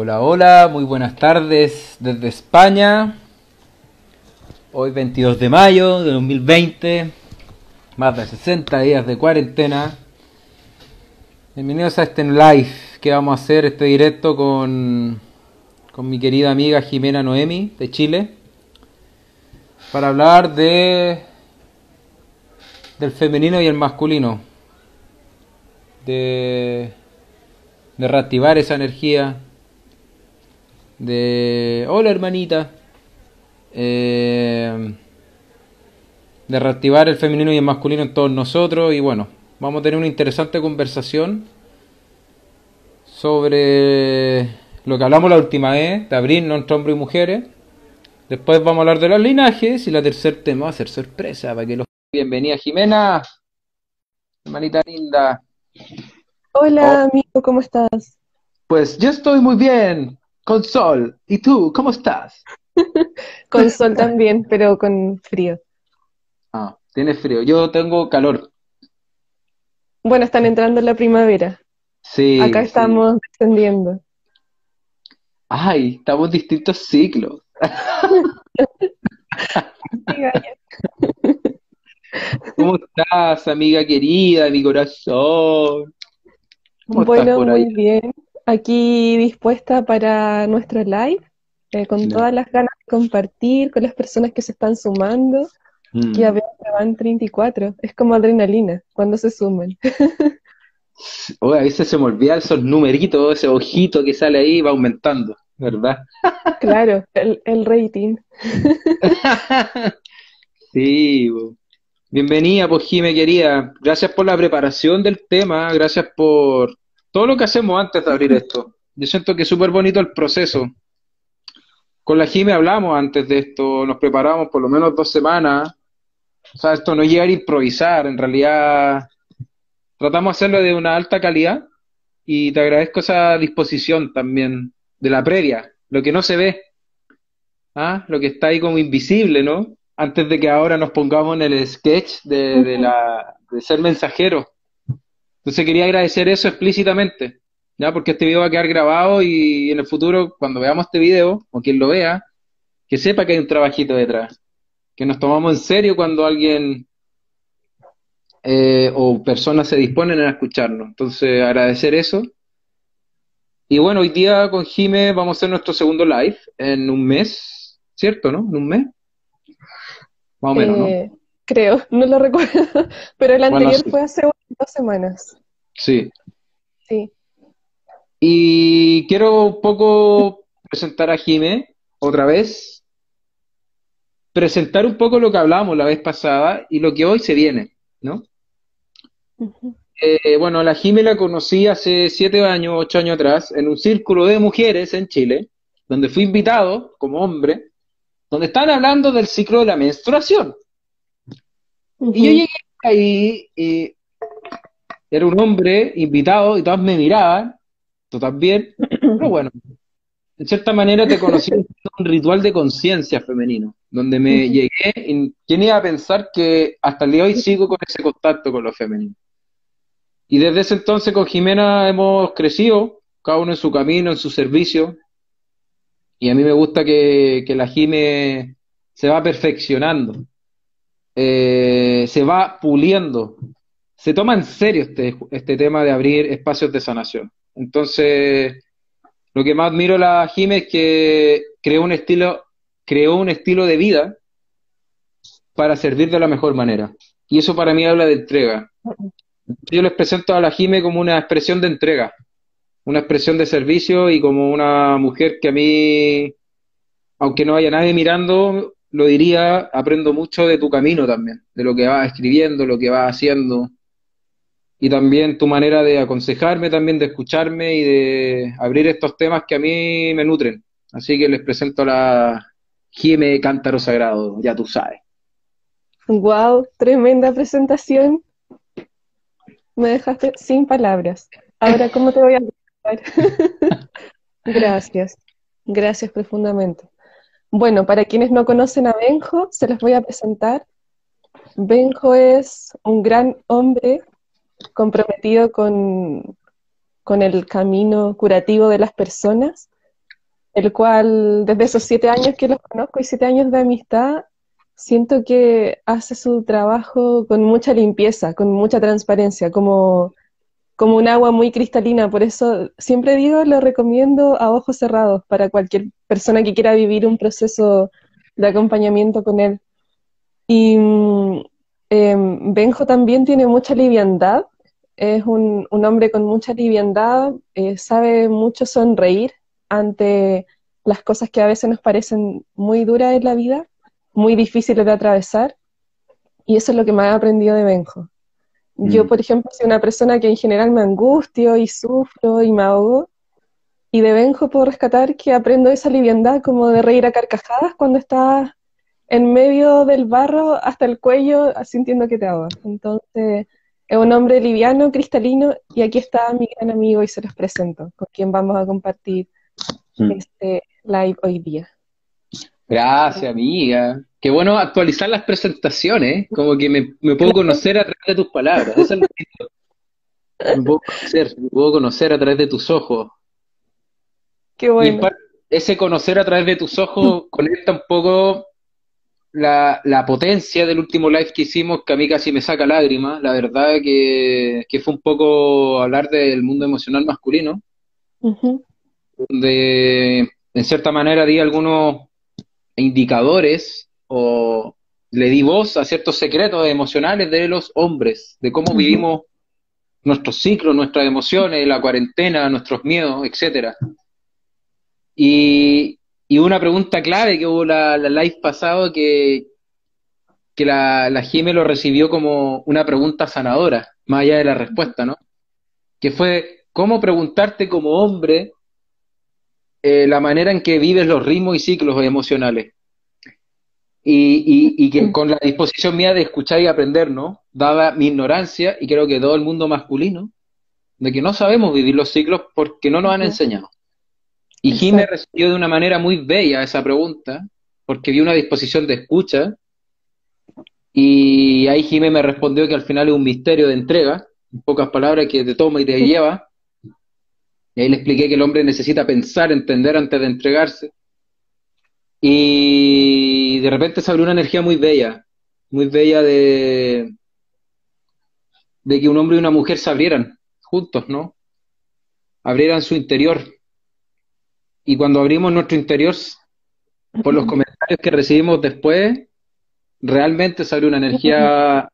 Hola, hola, muy buenas tardes desde España. Hoy 22 de mayo de 2020, más de 60 días de cuarentena. Bienvenidos a este live que vamos a hacer, este directo con, con mi querida amiga Jimena Noemi de Chile, para hablar de del femenino y el masculino, de, de reactivar esa energía, de hola hermanita, eh, de reactivar el femenino y el masculino en todos nosotros y bueno, vamos a tener una interesante conversación sobre lo que hablamos la última vez, de abrirnos entre hombres y mujeres. Después vamos a hablar de los linajes y la tercer tema va a ser sorpresa para que los Bienvenida Jimena, hermanita linda. Hola, amigo, ¿cómo estás? Pues yo estoy muy bien, con sol. ¿Y tú, cómo estás? con sol también, pero con frío. Ah, tienes frío. Yo tengo calor. Bueno, están entrando en la primavera. Sí. Acá estamos descendiendo. Ay, estamos en distintos ciclos. ¿Cómo estás, amiga querida, mi corazón? bueno, muy bien. Aquí dispuesta para nuestro live, eh, con todas las ganas de compartir con las personas que se están sumando. Mm. Ya veo que van 34. Es como adrenalina cuando se suman. a veces se me olvida esos numeritos, ese ojito que sale ahí va aumentando, ¿verdad? Claro, el, el rating. sí, Bienvenida, pues Jime querida. Gracias por la preparación del tema, gracias por todo lo que hacemos antes de abrir esto. Yo siento que es súper bonito el proceso. Con la Jime hablamos antes de esto, nos preparamos por lo menos dos semanas. O sea, esto no llega a improvisar, en realidad tratamos de hacerlo de una alta calidad y te agradezco esa disposición también de la previa, lo que no se ve, ¿ah? lo que está ahí como invisible, ¿no? antes de que ahora nos pongamos en el sketch de, la, de ser mensajero. Entonces quería agradecer eso explícitamente, ¿ya? Porque este video va a quedar grabado y en el futuro, cuando veamos este video, o quien lo vea, que sepa que hay un trabajito detrás. Que nos tomamos en serio cuando alguien eh, o personas se disponen a escucharnos. Entonces, agradecer eso. Y bueno, hoy día con Jime vamos a hacer nuestro segundo live en un mes, ¿cierto, no? En un mes. Más o menos, ¿no? Creo, no lo recuerdo, pero el anterior fue hace dos semanas. Sí. Sí. Y quiero un poco presentar a Jime otra vez, presentar un poco lo que hablábamos la vez pasada y lo que hoy se viene, ¿no? Eh, bueno, la Jime la conocí hace siete años, ocho años atrás, en un círculo de mujeres en Chile, donde fui invitado como hombre donde están hablando del ciclo de la menstruación. Y yo llegué ahí y era un hombre invitado y todas me miraban, tú también, pero bueno, en cierta manera te conocí en un ritual de conciencia femenino, donde me llegué y quién iba a pensar que hasta el día de hoy sigo con ese contacto con lo femenino. Y desde ese entonces con Jimena hemos crecido, cada uno en su camino, en su servicio, y a mí me gusta que, la Jime se va perfeccionando, eh, se va puliendo, se toma en serio este, este tema de abrir espacios de sanación. Entonces, lo que más admiro a la Jime es que creó un estilo, creó un estilo de vida para servir de la mejor manera. Y eso para mí habla de entrega. Yo les presento a la Jime como una expresión de entrega una expresión de servicio y como una mujer que a mí, aunque no haya nadie mirando, lo diría, aprendo mucho de tu camino también, de lo que vas escribiendo, lo que vas haciendo, y también tu manera de aconsejarme, también de escucharme y de abrir estos temas que a mí me nutren. Así que les presento a la Jime Cántaro Sagrado, ya tú sabes. Wow, tremenda presentación. Me dejaste sin palabras. Ahora, ¿cómo te voy a gracias, gracias profundamente. Bueno, para quienes no conocen a Benjo, se les voy a presentar. Benjo es un gran hombre comprometido con, con el camino curativo de las personas, el cual desde esos siete años que los conozco y siete años de amistad, siento que hace su trabajo con mucha limpieza, con mucha transparencia, como, como un agua muy cristalina. Por eso siempre digo, lo recomiendo a ojos cerrados para cualquier persona que quiera vivir un proceso de acompañamiento con él. Y em, Benjo también tiene mucha liviandad, es un, hombre con mucha liviandad, eh, sabe mucho sonreír ante las cosas que a veces nos parecen muy duras en la vida, muy difíciles de atravesar, y eso es lo que me ha aprendido de Benjo. Yo, mm. por ejemplo, soy una persona que en general me angustio y sufro y me ahogo, y de Benjo puedo rescatar que aprendo esa liviandad como de reír a carcajadas cuando estás en medio del barro hasta el cuello sintiendo que te ahogas. Entonces, es un hombre liviano, cristalino, y aquí está mi gran amigo y se los presento, con quien vamos a compartir mm. este live hoy día. Gracias, amiga. Qué bueno actualizar las presentaciones, como que me, puedo conocer a través de tus palabras. Eso es lo que me puedo conocer, me puedo conocer a través de tus ojos. Qué bueno. ese conocer a través de tus ojos conecta un poco la, la, potencia del último live que hicimos, que a mí casi me saca lágrimas, la verdad que, que fue un poco hablar del mundo emocional masculino, donde en cierta manera di algunos indicadores o le di voz a ciertos secretos emocionales de los hombres, de cómo vivimos nuestros ciclos, nuestras emociones, la cuarentena, nuestros miedos, etcétera. Y, y una pregunta clave que hubo la, la live pasado que, que la, la lo recibió como una pregunta sanadora, más allá de la respuesta, ¿no? Que fue, ¿cómo preguntarte como hombre eh, la manera en que vives los ritmos y ciclos emocionales? Y, y, y, que con la disposición mía de escuchar y aprender, ¿no? Dada mi ignorancia, y creo que todo el mundo masculino, de que no sabemos vivir los ciclos porque no nos han enseñado. Y Jimé recibió de una manera muy bella esa pregunta, porque vi una disposición de escucha, y ahí Jimé me respondió que al final es un misterio de entrega, en pocas palabras, que te toma y te lleva. Y ahí le expliqué que el hombre necesita pensar, entender antes de entregarse. Y de repente se abrió una energía muy bella, muy bella de, de que un hombre y una mujer se abrieran juntos, ¿no? Abrieran su interior, y cuando abrimos nuestro interior, por los comentarios que recibimos después, realmente sale una energía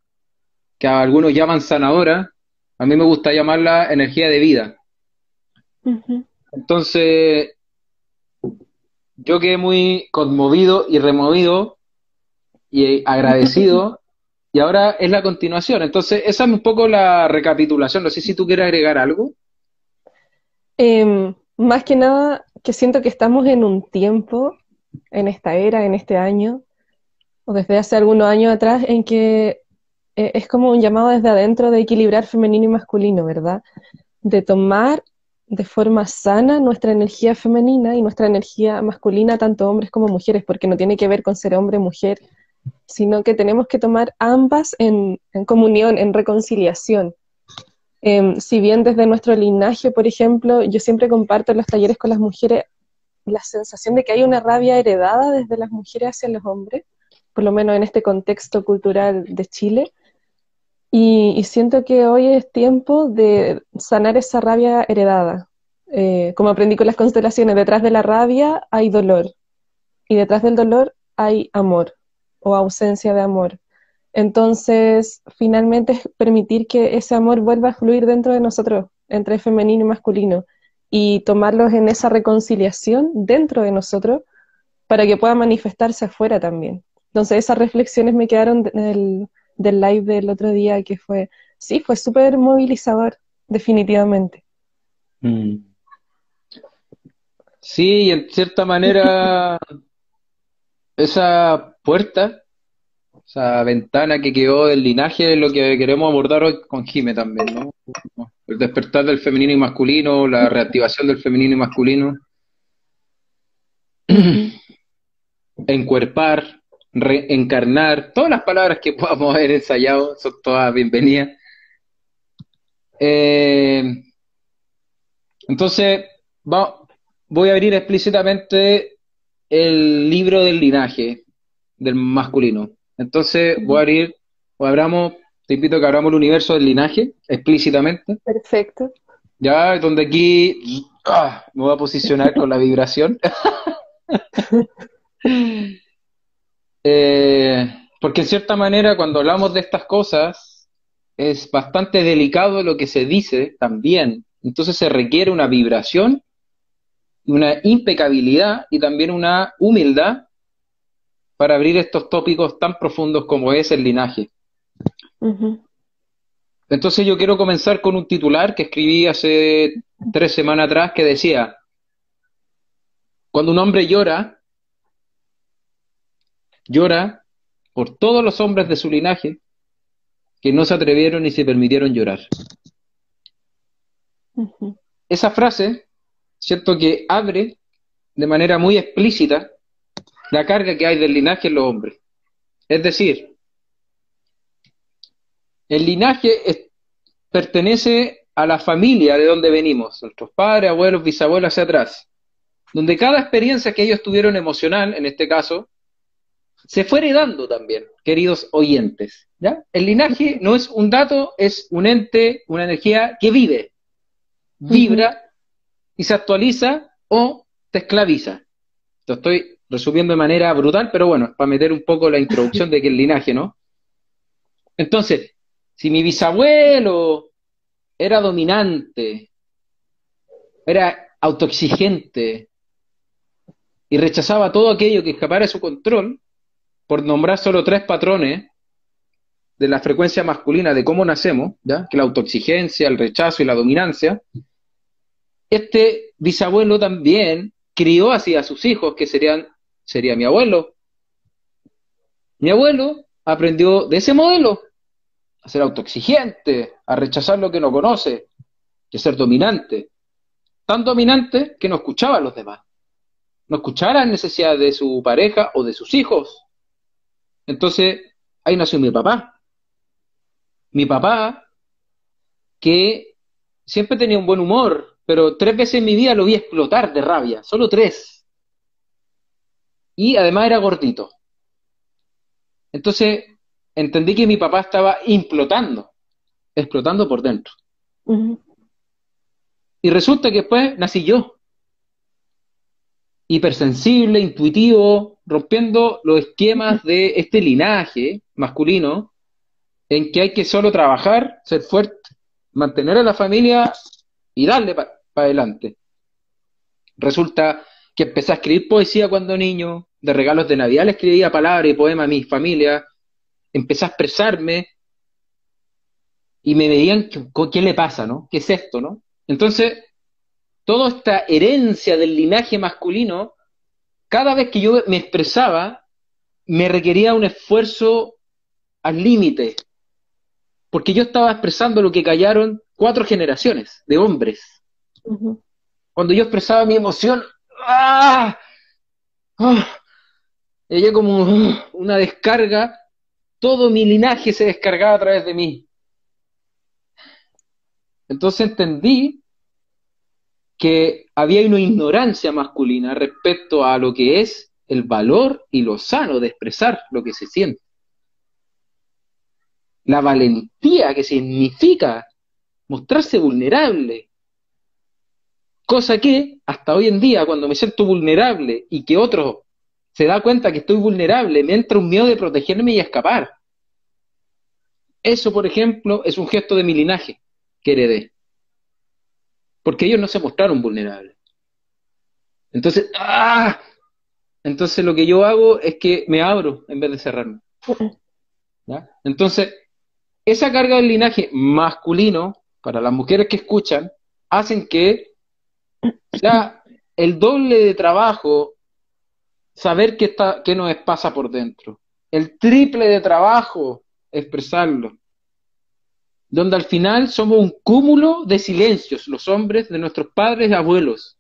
que algunos llaman sanadora, a mí me gusta llamarla energía de vida. Entonces, yo quedé muy conmovido y removido y agradecido, y ahora es la continuación. Entonces, esa es un poco la recapitulación. No sé si tú quieres agregar algo. Em, más que nada, que siento que estamos en un tiempo, en esta era, en este año, o desde hace algunos años atrás, en que eh, es como un llamado desde adentro de equilibrar femenino y masculino, ¿verdad? De tomar de forma sana nuestra energía femenina y nuestra energía masculina, tanto hombres como mujeres, porque no tiene que ver con ser hombre o mujer, sino que tenemos que tomar ambas en comunión, en reconciliación. Em, si bien desde nuestro linaje, por ejemplo, yo siempre comparto en los talleres con las mujeres la sensación de que hay una rabia heredada desde las mujeres hacia los hombres, por lo menos en este contexto cultural de Chile. Y, siento que hoy es tiempo de sanar esa rabia heredada. Eh, como aprendí con las constelaciones, detrás de la rabia hay dolor y detrás del dolor hay amor o ausencia de amor. Entonces, finalmente es permitir que ese amor vuelva a fluir dentro de nosotros, entre femenino y masculino, y tomarlos en esa reconciliación dentro de nosotros para que pueda manifestarse afuera también. Entonces, esas reflexiones me quedaron del, del live del otro día, que fue, sí, fue súper movilizador, definitivamente. Mm. Sí, en cierta manera, esa puerta esa ventana que quedó del linaje es lo que queremos abordar hoy con Jime también, ¿no? El despertar del femenino y masculino, la reactivación del femenino y masculino. Encuerpar, reencarnar, todas las palabras que podamos haber ensayado son todas bienvenidas. Eh, entonces, voy a abrir explícitamente el libro del linaje del masculino. Entonces voy a abrir, o abramos, te invito a que abramos el universo del linaje explícitamente. Perfecto. Ya, donde aquí ah, me voy a posicionar con la vibración. Eh, porque en cierta manera cuando hablamos de estas cosas es bastante delicado lo que se dice también. Entonces se requiere una vibración, una impecabilidad y también una humildad para abrir estos tópicos tan profundos como es el linaje. Entonces yo quiero comenzar con un titular que escribí hace tres semanas atrás que decía, cuando un hombre llora, llora por todos los hombres de su linaje que no se atrevieron ni se permitieron llorar. Esa frase, cierto que abre de manera muy explícita la carga que hay del linaje en los hombres. Es decir, el linaje pertenece a la familia de donde venimos, nuestros padres, abuelos, bisabuelos hacia atrás, donde cada experiencia que ellos tuvieron emocional, en este caso, se fue heredando también, queridos oyentes. ¿ya? El linaje no es un dato, es un ente, una energía que vive, vibra y se actualiza o te esclaviza. Lo estoy resumiendo de manera brutal, pero bueno, para meter un poco la introducción de que linaje, ¿no? Entonces, si mi bisabuelo era dominante, era autoexigente y rechazaba todo aquello que escapara de su control, por nombrar solo tres patrones de la frecuencia masculina de cómo nacemos, ¿ya? que la autoexigencia, el rechazo y la dominancia, este bisabuelo también crió así a sus hijos, que serían, sería mi abuelo. Mi abuelo aprendió de ese modelo, a ser autoexigente, a rechazar lo que no conoce, a ser dominante. Tan dominante que no escuchaba a los demás. No escuchaba las necesidades de su pareja o de sus hijos. Entonces, ahí nació mi papá. Mi papá, que siempre tenía un buen humor, pero tres veces en mi vida lo vi explotar de rabia, solo tres. Y además era gordito. Entonces, entendí que mi papá estaba implotando, explotando por dentro. Y resulta que después nací yo. Hipersensible, intuitivo, rompiendo los esquemas de este linaje masculino en que hay que solo trabajar, ser fuerte, mantener a la familia y darle para adelante. Resulta que empecé a escribir poesía cuando niño, de regalos de Navidad le escribía palabras y poemas a mi familia, empecé a expresarme y me veían, ¿qué le pasa, no? ¿Qué es esto, no? Entonces, toda esta herencia del linaje masculino, cada vez que yo me expresaba, me requería un esfuerzo al límite, porque yo estaba expresando lo que callaron cuatro generaciones de hombres. Cuando yo expresaba mi emoción, ¡ah! ¡Ah! Ella como una descarga todo mi linaje se descargaba a través de mí. Entonces entendí que había una ignorancia masculina respecto a lo que es el valor y lo sano de expresar lo que se siente. La valentía que significa mostrarse vulnerable. Cosa que hasta hoy en día, cuando me siento vulnerable y que otro se da cuenta que estoy vulnerable, me entra un miedo de protegerme y escapar. Eso, por ejemplo, es un gesto de mi linaje que heredé. Porque ellos no se mostraron vulnerables. Entonces, ¡ah! Entonces lo que yo hago es que me abro en vez de cerrarme. Entonces, esa carga del linaje masculino, para las mujeres que escuchan, hacen que sea el doble de trabajo saber qué, está, qué nos pasa por dentro. El triple de trabajo expresarlo. Donde al final somos un cúmulo de silencios, los hombres de nuestros padres y abuelos.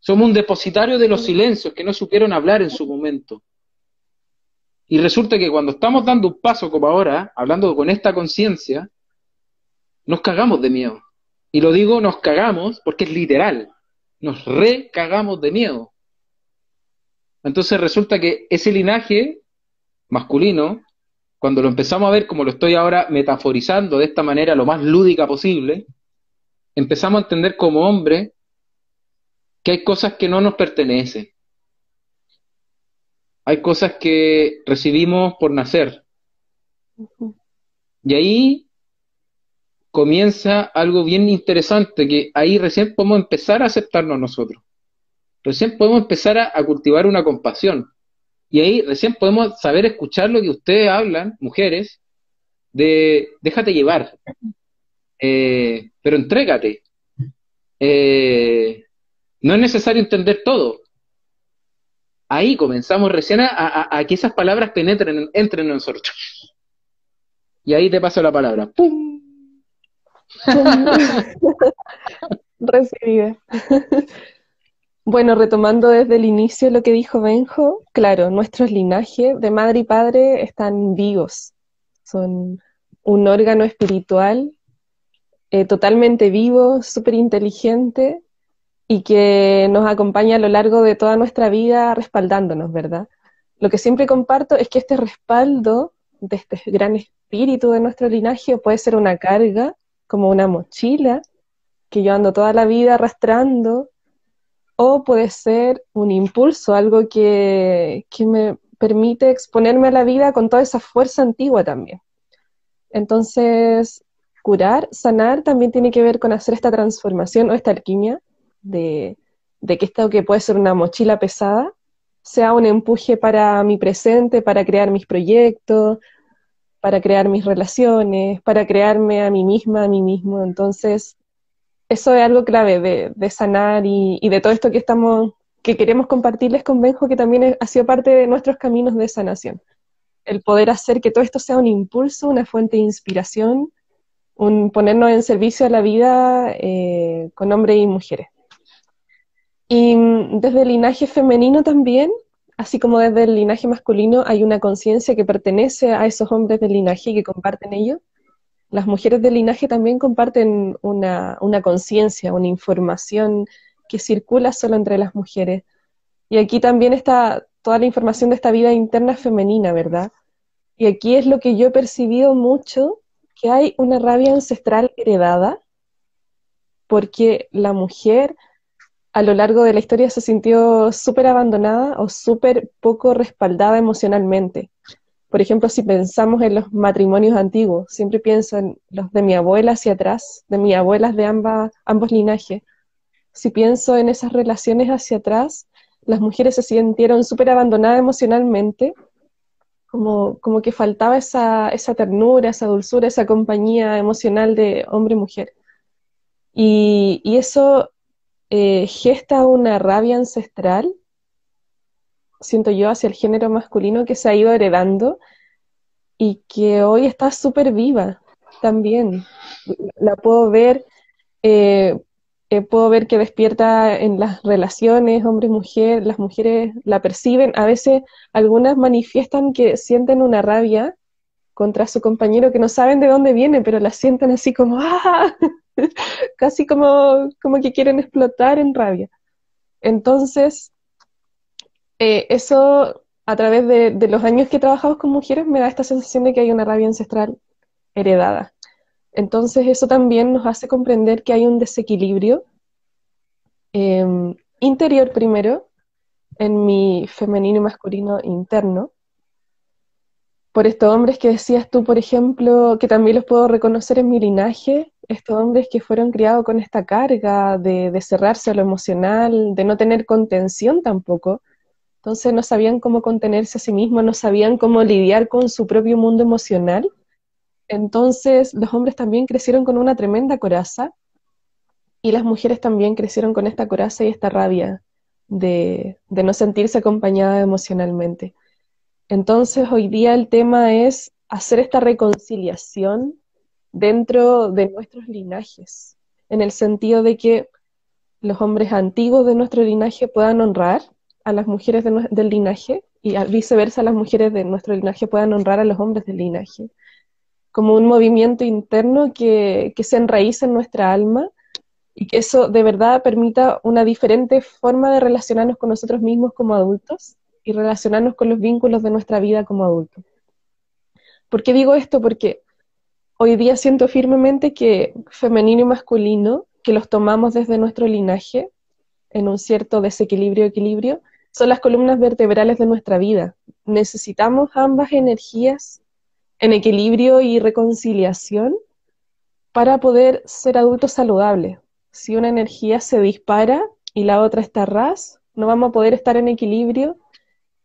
Somos un depositario de los silencios que no supieron hablar en su momento. Y resulta que cuando estamos dando un paso como ahora, hablando con esta conciencia, nos cagamos de miedo. Y lo digo, nos cagamos porque es literal. nos recagamos de miedo. Entonces resulta que ese linaje masculino, cuando lo empezamos a ver como lo estoy ahora metaforizando de esta manera lo más lúdica posible, empezamos a entender como hombre que hay cosas que no nos pertenecen. Hay cosas que recibimos por nacer. Y ahí comienza algo bien interesante, que ahí recién podemos empezar a aceptarnos nosotros. Recién podemos empezar a, cultivar una compasión. Y ahí recién podemos saber escuchar lo que ustedes hablan, mujeres, de déjate llevar, eh, pero entrégate. Eh, no es necesario entender todo. Ahí comenzamos recién a, que esas palabras penetren, entren en nosotros. Y ahí te paso la palabra. ¡Pum! Recibida. Bueno, retomando desde el inicio lo que dijo Benjo, claro, nuestros linajes de madre y padre están vivos, son un órgano espiritual eh, totalmente vivo, súper inteligente y que nos acompaña a lo largo de toda nuestra vida respaldándonos, ¿verdad? Lo que siempre comparto es que este respaldo de este gran espíritu de nuestro linaje puede ser una carga como una mochila que yo ando toda la vida arrastrando, o puede ser un impulso, algo que, me permite exponerme a la vida con toda esa fuerza antigua también. Entonces, curar, sanar, también tiene que ver con hacer esta transformación o esta alquimia de, de que esto que puede ser una mochila pesada sea un empuje para mi presente, para crear mis proyectos, para crear mis relaciones, para crearme a mí misma, a mí mismo. Entonces, eso es algo clave de, sanar y, de todo esto que estamos, que queremos compartirles con Benjo, que también ha sido parte de nuestros caminos de sanación. El poder hacer que todo esto sea un impulso, una fuente de inspiración, un ponernos en servicio a la vida eh, con hombres y mujeres. Y mm, desde el linaje femenino también, así como desde el linaje masculino hay una conciencia que pertenece a esos hombres del linaje que comparten ello, las mujeres del linaje también comparten una, conciencia, una información que circula solo entre las mujeres. Y aquí también está toda la información de esta vida interna femenina, ¿verdad? Y aquí es lo que yo he percibido mucho, que hay una rabia ancestral heredada, porque la mujer a lo largo de la historia se sintió súper abandonada o súper poco respaldada emocionalmente. Por ejemplo, si pensamos en los matrimonios antiguos, siempre pienso en los de mi abuela hacia atrás, de mis abuelas de ambos linajes. Si pienso en esas relaciones hacia atrás, las mujeres se sintieron súper abandonadas emocionalmente, como, como que faltaba esa, esa ternura, esa dulzura, esa compañía emocional de hombre y mujer. Y, y eso eh, gesta una rabia ancestral, siento yo, hacia el género masculino que se ha ido heredando y que hoy está súper viva también. La puedo ver, eh, eh, puedo ver que despierta en las relaciones hombre-mujer, las mujeres la perciben, a veces algunas manifiestan que sienten una rabia contra su compañero que no saben de dónde viene, pero la sienten así como ¡ah! casi como, como que quieren explotar en rabia. Entonces, eh, eso a través de, los años que he trabajado con mujeres me da esta sensación de que hay una rabia ancestral heredada. Entonces, eso también nos hace comprender que hay un desequilibrio em, interior primero, en mi femenino y masculino interno, por estos hombres que decías tú, por ejemplo, que también los puedo reconocer en mi linaje, estos hombres que fueron criados con esta carga de, cerrarse a lo emocional, de no tener contención tampoco. Entonces no sabían cómo contenerse a sí mismos, no sabían cómo lidiar con su propio mundo emocional. Entonces los hombres también crecieron con una tremenda coraza y las mujeres también crecieron con esta coraza y esta rabia de, de no sentirse acompañada emocionalmente. Entonces, hoy día el tema es hacer esta reconciliación dentro de nuestros linajes, en el sentido de que los hombres antiguos de nuestro linaje puedan honrar a las mujeres del linaje y viceversa las mujeres de nuestro linaje puedan honrar a los hombres del linaje, como un movimiento interno que, que se enraíza en nuestra alma y que eso de verdad permita una diferente forma de relacionarnos con nosotros mismos como adultos y relacionarnos con los vínculos de nuestra vida como adultos. ¿Por qué digo esto? Porque hoy día siento firmemente que femenino y masculino, que los tomamos desde nuestro linaje, en un cierto desequilibrio equilibrio, son las columnas vertebrales de nuestra vida. Necesitamos ambas energías en equilibrio y reconciliación para poder ser adultos saludables. Si una energía se dispara y la otra está ras, no vamos a poder estar en equilibrio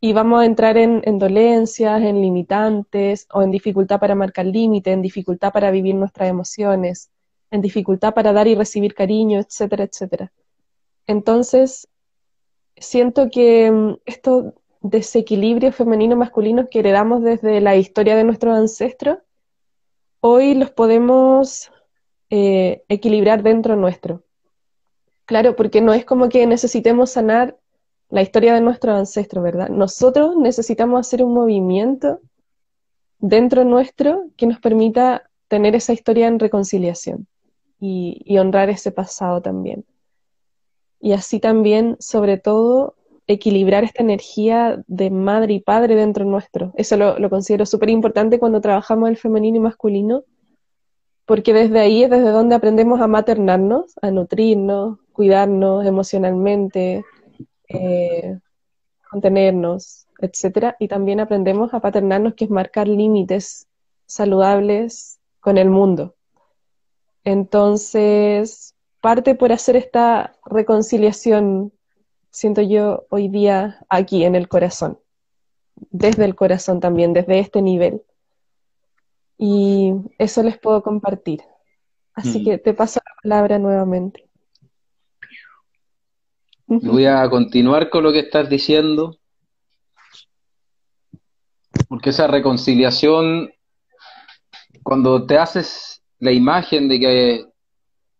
y vamos a entrar en, dolencias, en limitantes o en dificultad para marcar límite, en dificultad para vivir nuestras emociones, en dificultad para dar y recibir cariño, etcétera, etcétera. Entonces, siento que mm, estos desequilibrios femenino-masculinos que heredamos desde la historia de nuestros ancestros, hoy los podemos eh, equilibrar dentro nuestro. Claro, porque no es como que necesitemos sanar la historia de nuestros ancestros, ¿verdad? Nosotros necesitamos hacer un movimiento dentro nuestro que nos permita tener esa historia en reconciliación y, honrar ese pasado también. Y así también, sobre todo, equilibrar esta energía de madre y padre dentro nuestro. Eso lo, considero súper importante cuando trabajamos el femenino y masculino, porque desde ahí es desde donde aprendemos a maternarnos, a nutrirnos, cuidarnos emocionalmente, eh, contenernos, etcétera, y también aprendemos a paternarnos, que es marcar límites saludables con el mundo. Entonces, parte por hacer esta reconciliación, siento yo hoy día aquí en el corazón, desde el corazón también, desde este nivel. Y eso les puedo compartir. Así mm. que te paso la palabra nuevamente. Voy a continuar con lo que estás diciendo, porque esa reconciliación, cuando te haces la imagen de que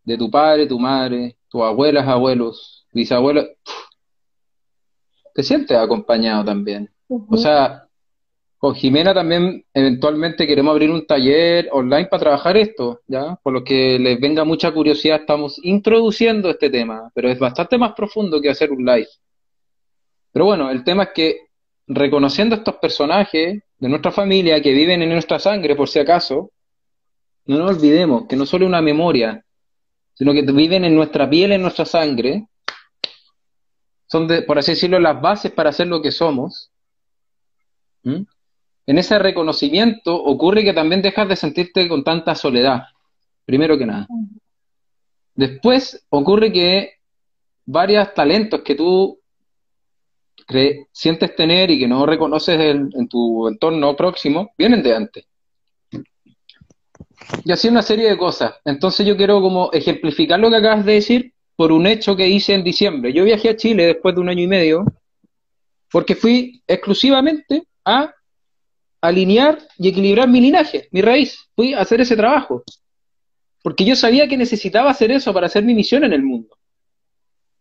de tu padre, tu madre, tus abuelas, abuelos, bisabuelos, te sientes acompañado también. O sea, con Jimena también eventualmente queremos abrir un taller online para trabajar esto, ¿ya? Por lo que les venga mucha curiosidad, estamos introduciendo este tema, pero es bastante más profundo que hacer un live. Pero bueno, el tema es que reconociendo estos personajes de nuestra familia que viven en nuestra sangre, por si acaso, no nos olvidemos que no solo una memoria, sino que viven en nuestra piel, en nuestra sangre, son, de, por así decirlo, las bases para ser lo que somos en ese reconocimiento ocurre que también dejas de sentirte con tanta soledad, primero que nada. Después ocurre que varios talentos que tú sientes tener y que no reconoces en, tu entorno próximo, vienen de antes. Y así una serie de cosas. Entonces yo quiero como ejemplificar lo que acabas de decir por un hecho que hice en diciembre. Yo viajé a Chile después de un año y medio porque fui exclusivamente a alinear y equilibrar mi linaje, mi raíz. Fui a hacer ese trabajo. Porque yo sabía que necesitaba hacer eso para hacer mi misión en el mundo.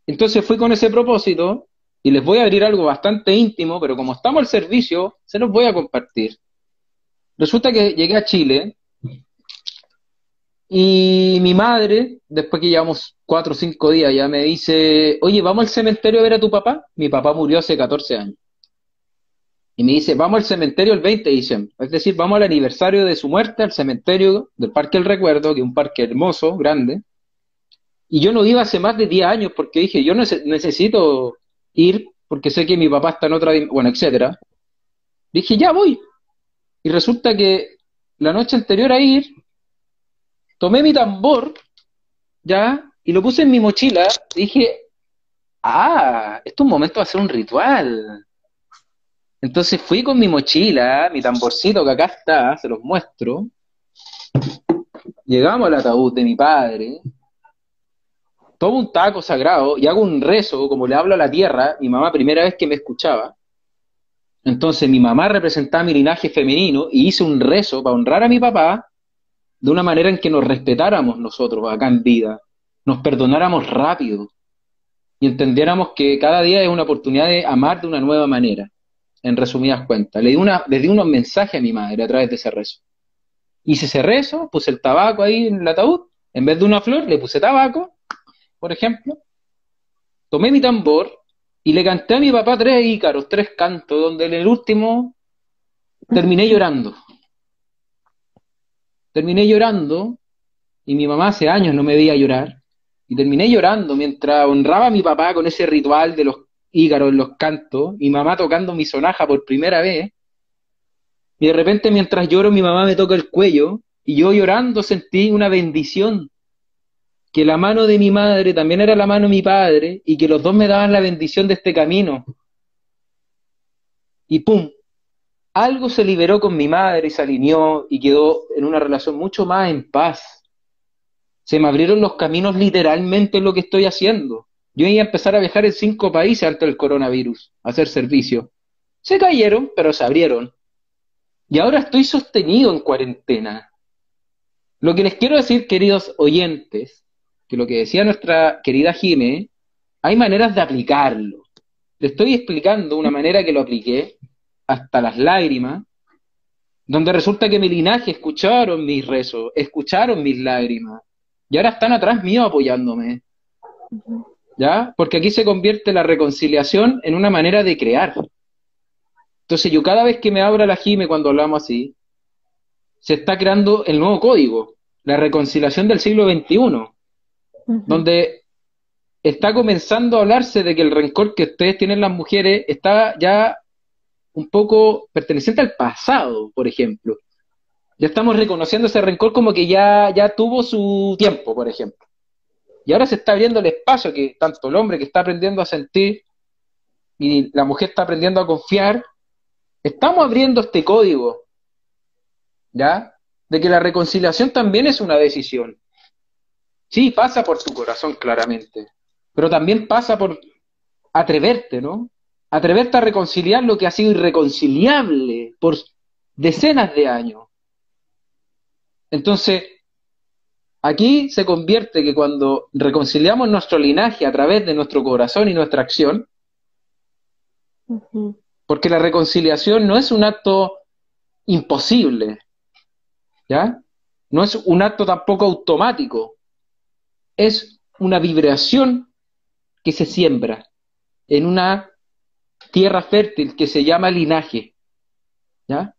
Entonces fui con ese propósito y les voy a abrir algo bastante íntimo, pero como estamos al servicio, se los voy a compartir. Resulta que llegué a Chile y mi madre, después que llevamos cuatro o cinco días, ya me dice, oye, vamos al cementerio a ver a tu papá. Mi papá murió hace 14 años y me dice, vamos al cementerio el 20 de diciembre, es decir, vamos al aniversario de su muerte, al cementerio del Parque del Recuerdo, que es un parque hermoso, grande, y yo no iba hace más de 10 años porque dije, yo necesito ir porque sé que mi papá está en otra, bueno, etcétera. Dije, ya voy. Y resulta que la noche anterior a ir, tomé mi tambor, ya, y lo puse en mi mochila, dije, ah, esto es un momento de hacer un ritual. Entonces fui con mi mochila, mi tamborcito que acá está, se los muestro. Llegamos al ataúd de mi padre, tomo un taco sagrado y hago un rezo, como le hablo a la tierra, mi mamá primera vez que me escuchaba. Entonces mi mamá representaba mi linaje femenino y hice un rezo para honrar a mi papá de una manera en que nos respetáramos nosotros acá en vida, nos perdonáramos rápido y entendiéramos que cada día es una oportunidad de amar de una nueva manera en resumidas cuentas. Le di, una, le di unos mensajes a mi madre a través de ese rezo. Hice ese rezo, puse el tabaco ahí en el ataúd, en vez de una flor le puse tabaco por ejemplo, tomé mi tambor y le canté a mi papá tres ícaros, tres cantos, donde en el último terminé llorando. Terminé llorando y mi mamá hace años no me veía llorar y terminé llorando mientras honraba a mi papá con ese ritual de los ícaros en los cantos, mi mamá tocando mi sonaja por primera vez. Y de repente mientras lloro mi mamá me toca el cuello y yo llorando sentí una bendición que la mano de mi madre también era la mano de mi padre y que los dos me daban la bendición de este camino. Y pum, algo se liberó con mi madre y se alineó y quedó en una relación mucho más en paz. Se me abrieron los caminos literalmente en lo que estoy haciendo. Yo iba a empezar a viajar en cinco países antes del coronavirus, a hacer servicio. Se cayeron, pero se abrieron. Y ahora estoy sostenido en cuarentena. Lo que les quiero decir, queridos oyentes, que lo que decía nuestra querida Jime, hay maneras de aplicarlo. Le estoy explicando una manera que lo apliqué hasta las lágrimas, donde resulta que mi linaje escucharon mis rezos, escucharon mis lágrimas, y ahora están atrás mío apoyándome. ¿Ya? Porque aquí se convierte la reconciliación en una manera de crear. Entonces yo cada vez que me abra la Jime cuando hablamos así, se está creando el nuevo código, la reconciliación del siglo XXI donde está comenzando a hablarse de que el rencor que ustedes tienen las mujeres está ya un poco perteneciente al pasado, por ejemplo. Ya estamos reconociendo ese rencor como que ya, ya tuvo su tiempo, por ejemplo. Y ahora se está abriendo el espacio que tanto el hombre que está aprendiendo a sentir y la mujer está aprendiendo a confiar, estamos abriendo este código, ¿ya? De que la reconciliación también es una decisión. Sí, pasa por tu corazón, claramente. Pero también pasa por atreverte, ¿no? Atreverte a reconciliar lo que ha sido irreconciliable por decenas de años. Entonces, aquí se convierte que cuando reconciliamos nuestro linaje a través de nuestro corazón y nuestra acción, porque la reconciliación no es un acto imposible, ¿ya? No es un acto tampoco automático, es una vibración que se siembra en una tierra fértil que se llama linaje. ¿Ya?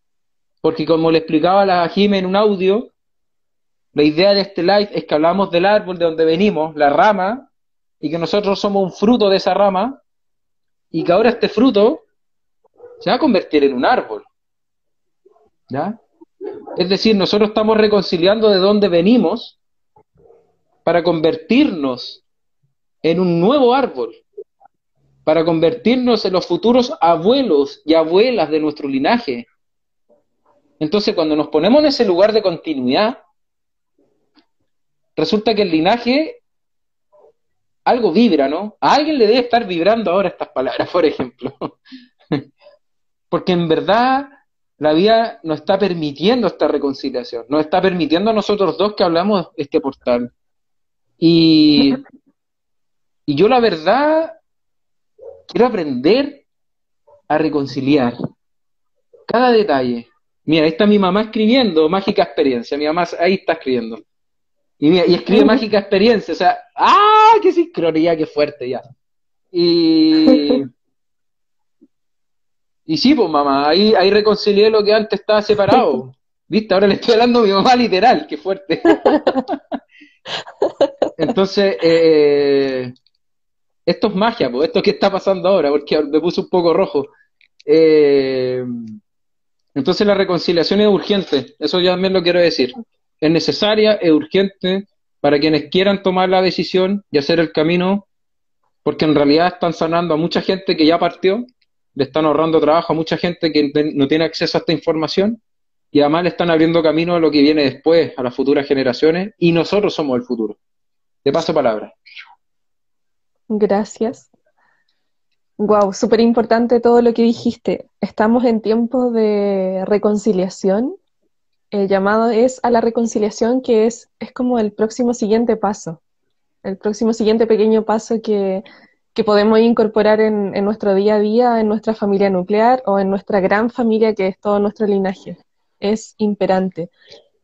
Porque como le explicaba a la Jime en un audio, la idea de este live es que hablamos del árbol de donde venimos, la rama, y que nosotros somos un fruto de esa rama, y que ahora este fruto se va a convertir en un árbol. ¿Ya? Es decir, nosotros estamos reconciliando de dónde venimos para convertirnos en un nuevo árbol, para convertirnos en los futuros abuelos y abuelas de nuestro linaje. Entonces, cuando nos ponemos en ese lugar de continuidad, resulta que el linaje algo vibra, ¿no? A alguien le debe estar vibrando ahora estas palabras, por ejemplo. Porque en verdad la vida nos está permitiendo esta reconciliación, nos está permitiendo a nosotros dos que hablamos este portal, y, y yo la verdad quiero aprender a reconciliar cada detalle. Mira, ahí está mi mamá escribiendo mágica experiencia. Mi mamá ahí está escribiendo. Y, y escribe mágica experiencia. O sea, ¡ah! ¡Qué sincronía! ¡Qué fuerte ya! Y. Y sí, pues mamá, ahí, ahí reconcilié lo que antes estaba separado. ¿Viste? Ahora le estoy hablando a mi mamá literal, qué fuerte. Entonces, eh, esto es magia, pues, esto que está pasando ahora, porque me puse un poco rojo. Eh, entonces la reconciliación es urgente, eso ya también lo quiero decir. Es necesaria, es urgente para quienes quieran tomar la decisión y hacer el camino, porque en realidad están sanando a mucha gente que ya partió, le están ahorrando trabajo a mucha gente que no tiene acceso a esta información y además le están abriendo camino a lo que viene después, a las futuras generaciones, y nosotros somos el futuro. Te paso palabra. Gracias. Wow, súper importante todo lo que dijiste. Estamos en tiempo de reconciliación. El llamado es a la reconciliación, que es, es como el próximo siguiente paso, el próximo siguiente pequeño paso que, que podemos incorporar en, en, nuestro día a día, en nuestra familia nuclear o en nuestra gran familia que es todo nuestro linaje es imperante.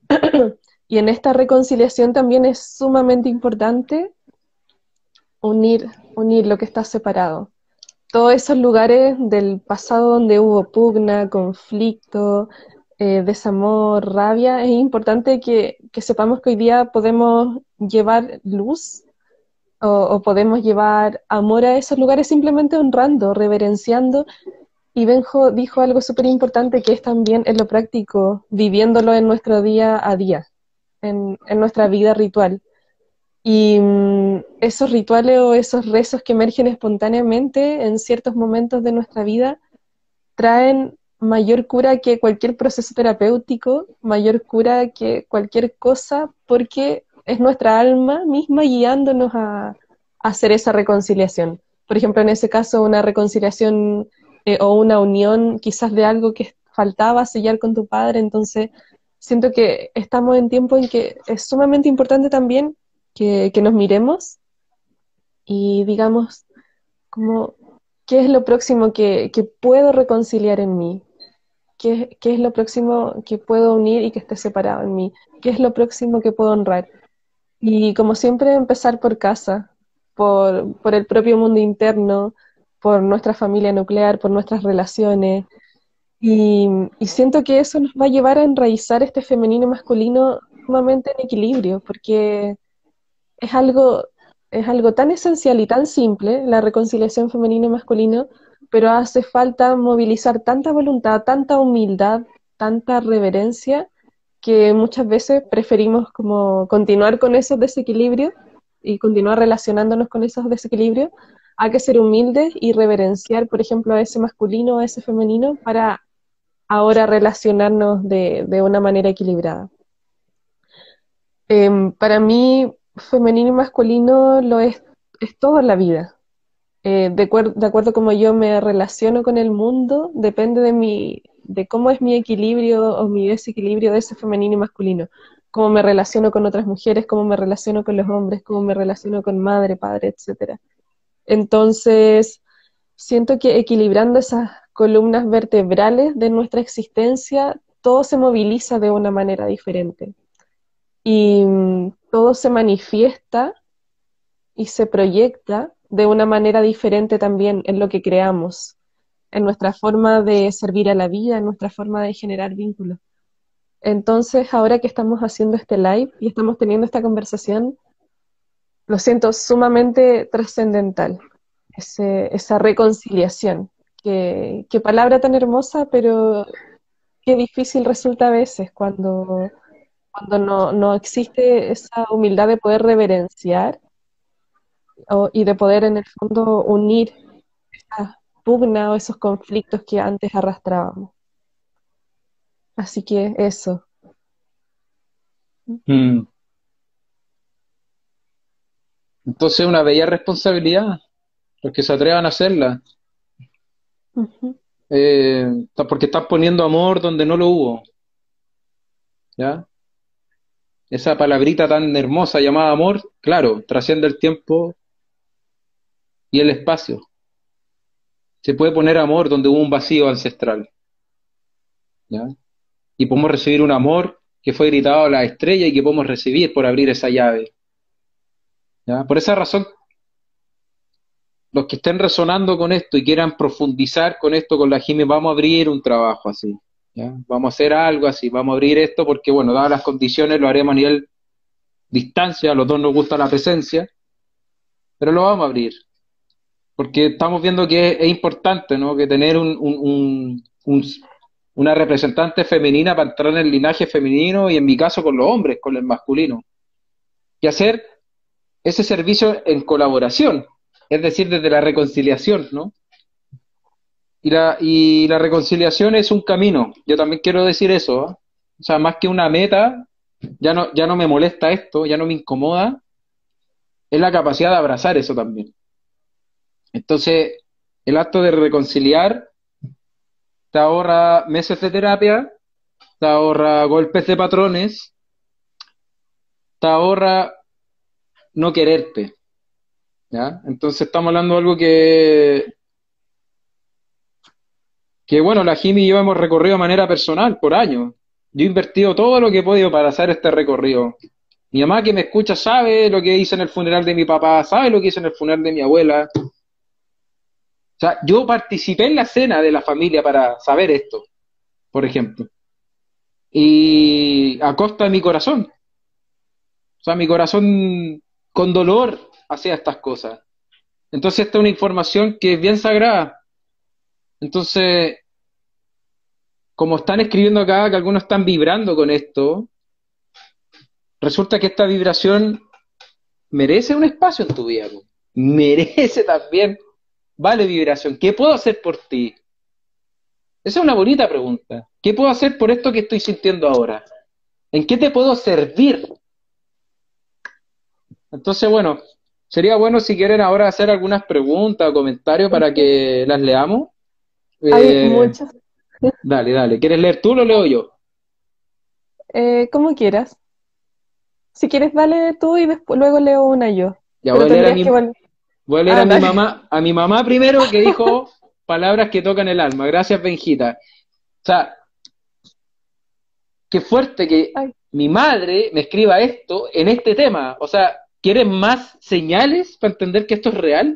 y en esta reconciliación también es sumamente importante unir, unir lo que está separado. Todos esos lugares del pasado donde hubo pugna, conflicto, eh, desamor, rabia, es importante que, sepamos que hoy día podemos llevar luz o, podemos llevar amor a esos lugares simplemente honrando, reverenciando. Y Benjo dijo algo súper importante que es también en lo práctico, viviéndolo en nuestro día a día, en, en nuestra vida ritual. Y mm, esos rituales o esos rezos que emergen espontáneamente en ciertos momentos de nuestra vida traen mayor cura que cualquier proceso terapéutico, mayor cura que cualquier cosa, porque es nuestra alma misma guiándonos a, hacer esa reconciliación. Por ejemplo, en ese caso, una reconciliación eh, o una unión quizás de algo que faltaba sellar con tu padre, entonces siento que estamos en tiempo en que es sumamente importante también que, nos miremos y digamos como qué es lo próximo que, puedo reconciliar en mí, ¿Qué, ¿Qué, es lo próximo que puedo unir y que esté separado en mí, qué es lo próximo que puedo honrar. Y como siempre, empezar por casa, por, el propio mundo interno, por nuestra familia nuclear, por nuestras relaciones. Y, y, siento que eso nos va a llevar a enraizar este femenino masculino sumamente en equilibrio, porque es algo, es algo tan esencial y tan simple, la reconciliación femenino y masculino, pero hace falta movilizar tanta voluntad, tanta humildad, tanta reverencia, que muchas veces preferimos como continuar con esos desequilibrios y continuar relacionándonos con esos desequilibrios, a que ser humildes y reverenciar, por ejemplo, a ese masculino o a ese femenino para ahora relacionarnos de, de una manera equilibrada. Em, para mí, femenino y masculino lo es, es todo en la vida. Eh, de, de acuerdo como yo me relaciono con el mundo, depende de, mi, de cómo es mi equilibrio o mi desequilibrio de ese femenino y masculino. Cómo me relaciono con otras mujeres, cómo me relaciono con los hombres, cómo me relaciono con madre, padre, etc. Entonces, siento que equilibrando esas columnas vertebrales de nuestra existencia, todo se moviliza de una manera diferente. Y todo se manifiesta y se proyecta de una manera diferente también en lo que creamos, en nuestra forma de servir a la vida, en nuestra forma de generar vínculos. Entonces, ahora que estamos haciendo este live y estamos teniendo esta conversación, lo siento sumamente trascendental, esa reconciliación. qué palabra tan hermosa, pero qué difícil resulta a veces cuando cuando no, no existe esa humildad de poder reverenciar y de poder en el fondo unir esa pugna o esos conflictos que antes arrastrábamos. Así que eso. Mm. Entonces una bella responsabilidad, los que se atrevan a hacerla. Eh, porque están poniendo amor donde no lo hubo. ¿Ya? esa palabrita tan hermosa llamada amor, claro, trasciende el tiempo y el espacio. Se puede poner amor donde hubo un vacío ancestral. Y podemos recibir un amor que fue gritado a la estrella y que podemos recibir por abrir esa llave. Por esa razón, los que estén resonando con esto y quieran profundizar con esto, con la Jimmy, vamos a abrir un trabajo así. Vamos a hacer algo así, vamos a abrir esto porque, bueno, dadas las condiciones, lo haremos a nivel distancia, a los dos nos gusta la presencia, pero lo vamos a abrir. Porque estamos viendo que es, importante, ¿no? Que tener un, una representante femenina para entrar en el linaje femenino y en mi caso con los hombres, con el masculino. Y hacer ese servicio en colaboración, es decir, desde la reconciliación, ¿no? Y la, y la reconciliación es un camino. Yo también quiero decir eso. O sea, más que una meta, ya no, ya no me molesta esto, ya no me incomoda, es la capacidad de abrazar eso también. Entonces, el acto de reconciliar te ahorra meses de terapia, te ahorra golpes de patrones, te ahorra no quererte. ¿ya? Entonces estamos hablando de algo que, que bueno, la Jimmy y yo hemos recorrido de manera personal por años. Yo he invertido todo lo que he podido para hacer este recorrido. Mi mamá que me escucha sabe lo que hice en el funeral de mi papá, sabe lo que hice en el funeral de mi abuela. O sea, yo participé en la cena de la familia para saber esto, por ejemplo. Y a costa de mi corazón. O sea, mi corazón con dolor hacía estas cosas. Entonces, esta es una información que es bien sagrada. Entonces, como están escribiendo acá, que algunos están vibrando con esto, resulta que esta vibración merece un espacio en tu vida. Merece también, vale vibración. ¿Qué puedo hacer por ti? Esa es una bonita pregunta. ¿Qué puedo hacer por esto que estoy sintiendo ahora? ¿En qué te puedo servir? Entonces, bueno, sería bueno si quieren ahora hacer algunas preguntas o comentarios para que las leamos. Hay eh, muchas. Dale, dale. ¿Quieres leer tú o lo leo yo? Eh, como quieras. Si quieres, dale tú y después luego leo una yo. Ya voy a leer, a mi, voy a, leer a ah, mi mamá, a mi mamá primero que dijo palabras que tocan el alma. Gracias, Benjita. O sea, qué fuerte que mi madre me escriba esto en este tema. O sea, ¿quieres más señales para entender que esto es real?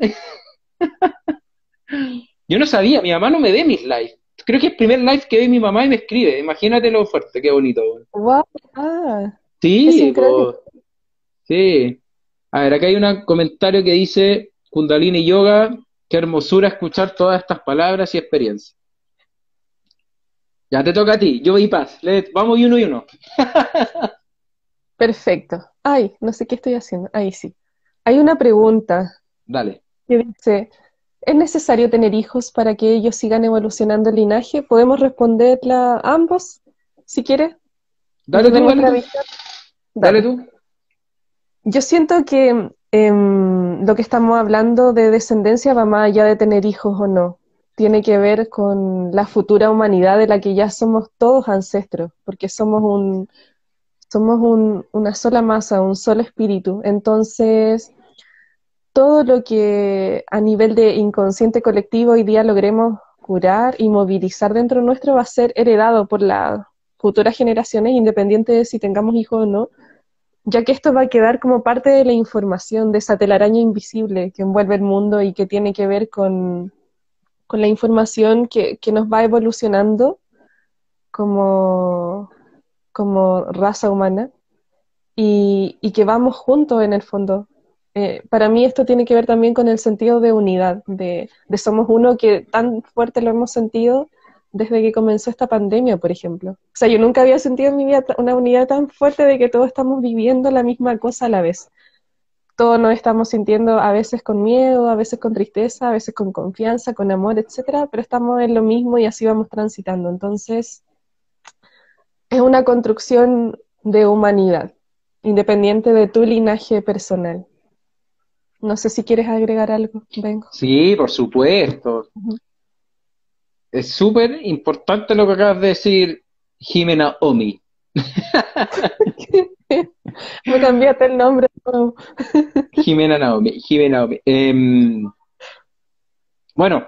Yo no sabía, mi mamá no me ve mis lives creo que es el primer live que ve mi mamá y me escribe. Imagínate lo fuerte, qué bonito. Wow. Ah, sí, sí. A ver, acá hay un comentario que dice Kundalini Yoga, qué hermosura escuchar todas estas palabras y experiencias. Ya te toca a ti, yo y paz. vamos y uno y uno. Perfecto. Ay, no sé qué estoy haciendo. Ahí sí. Hay una pregunta. Dale. Que dice, ¿Es necesario tener hijos para que ellos sigan evolucionando el linaje? ¿Podemos responderla a ambos, si quieres? Dale tú, dale, tú. Yo siento que em, lo que estamos hablando de descendencia va más allá de tener hijos o no. Tiene que ver con la futura humanidad de la que ya somos todos ancestros, porque somos un somos un, una sola masa, un solo espíritu. Entonces, todo lo que a nivel de inconsciente colectivo hoy día logremos curar y movilizar dentro nuestro va a ser heredado por las futuras generaciones, independiente de si tengamos hijos o no, ya que esto va a quedar como parte de la información de esa telaraña invisible que envuelve el mundo y que tiene que ver con, la información que, nos va evolucionando como, como raza humana y, y que vamos juntos en el fondo. Eh, para mí esto tiene que ver también con el sentido de unidad, de, somos uno que tan fuerte lo hemos sentido desde que comenzó esta pandemia, por ejemplo. O sea, yo nunca había sentido en mi vida una unidad tan fuerte de que todos estamos viviendo la misma cosa a la vez. Todos nos estamos sintiendo a veces con miedo, a veces con tristeza, a veces con confianza, con amor, etcétera, pero estamos en lo mismo y así vamos transitando. Entonces, es una construcción de humanidad, independiente de tu linaje personal. No sé si quieres agregar algo, Vengo. Sí, por supuesto. Es súper importante lo que acabas de decir, Jimena Omi. Me cambiaste el nombre. Jimena Naomi, Jimena Omi. Em, bueno,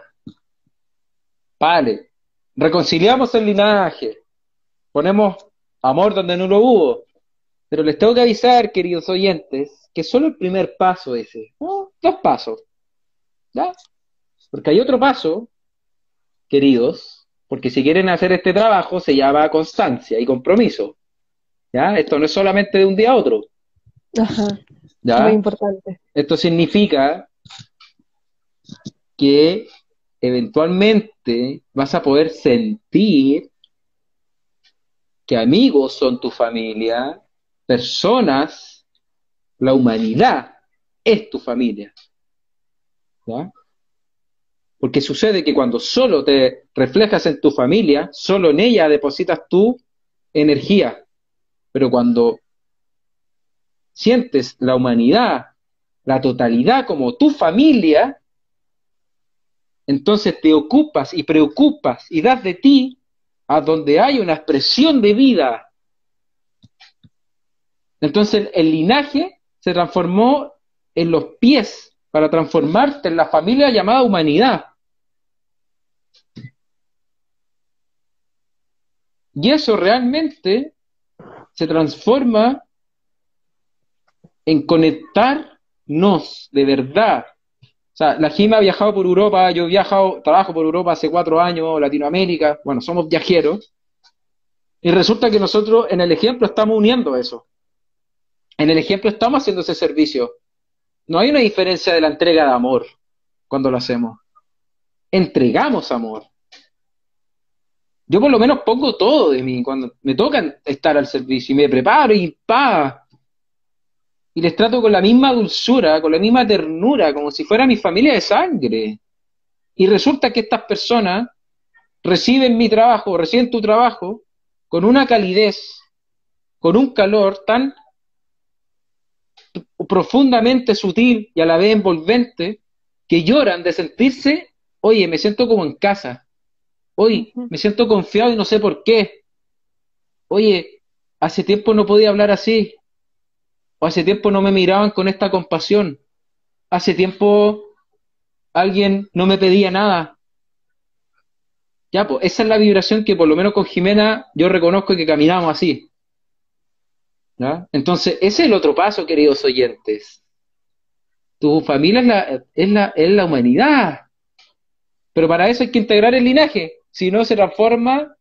vale. Reconciliamos el linaje. Ponemos amor donde no lo hubo. Pero les tengo que avisar, queridos oyentes, que solo el primer paso ese, dos pasos, ¿ya? Porque hay otro paso, queridos, porque si quieren hacer este trabajo se llama constancia y compromiso, ¿ya? Esto no es solamente de un día a otro. Ajá. ¿ya? Muy importante. Esto significa que eventualmente vas a poder sentir que amigos son tu familia, personas la humanidad es tu familia. ¿Ya? Porque sucede que cuando solo te reflejas en tu familia, solo en ella depositas tu energía. Pero cuando sientes la humanidad, la totalidad como tu familia, entonces te ocupas y preocupas y das de ti a donde hay una expresión de vida. Entonces el linaje se transformó en los pies para transformarte en la familia llamada humanidad. Y eso realmente se transforma en conectarnos de verdad. O sea, la Jima ha viajado por Europa, yo he viajado, trabajo por Europa hace cuatro años, Latinoamérica, bueno, somos viajeros, y resulta que nosotros en el ejemplo estamos uniendo eso. En el ejemplo estamos haciendo ese servicio. No hay una diferencia de la entrega de amor cuando lo hacemos. Entregamos amor. Yo por lo menos pongo todo de mí cuando me toca estar al servicio y me preparo y pa. Y les trato con la misma dulzura, con la misma ternura, como si fuera mi familia de sangre. Y resulta que estas personas reciben mi trabajo, reciben tu trabajo, con una calidez, con un calor tan profundamente sutil y a la vez envolvente, que lloran de sentirse, oye, me siento como en casa, Hoy me siento confiado y no sé por qué. Oye, hace tiempo no podía hablar así. O hace tiempo no me miraban con esta compasión. Hace tiempo alguien no me pedía nada. Ya, pues, esa es la vibración que por lo menos con Jimena yo reconozco que caminamos así. ¿Ya? Entonces, ese es el otro paso, queridos oyentes. Tu familia es la, es la, es la humanidad. Pero para eso hay que integrar el linaje no se transforma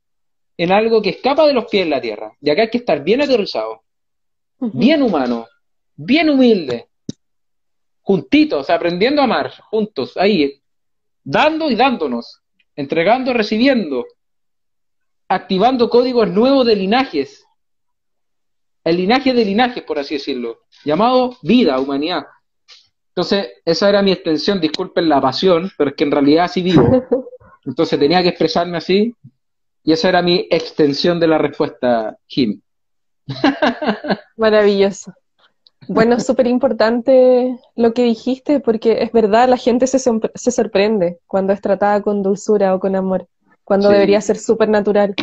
en algo que escapa de los pies de la tierra. Y acá hay que estar bien aterrizado, bien humano, bien humilde, juntitos, aprendiendo a amar, juntos, ahí, dando y dándonos, entregando y recibiendo, activando códigos nuevos de linajes, el linaje de linajes, por así decirlo, llamado vida, humanidad. Entonces, esa era mi extensión, disculpen la pasión, pero es que en realidad así vivo. Entonces tenía que expresarme así y esa era mi extensión de la respuesta, Jim. Maravilloso. Bueno, súper importante lo que dijiste porque es verdad, la gente se, se, sorprende cuando es tratada con dulzura o con amor, cuando debería ser súper natural.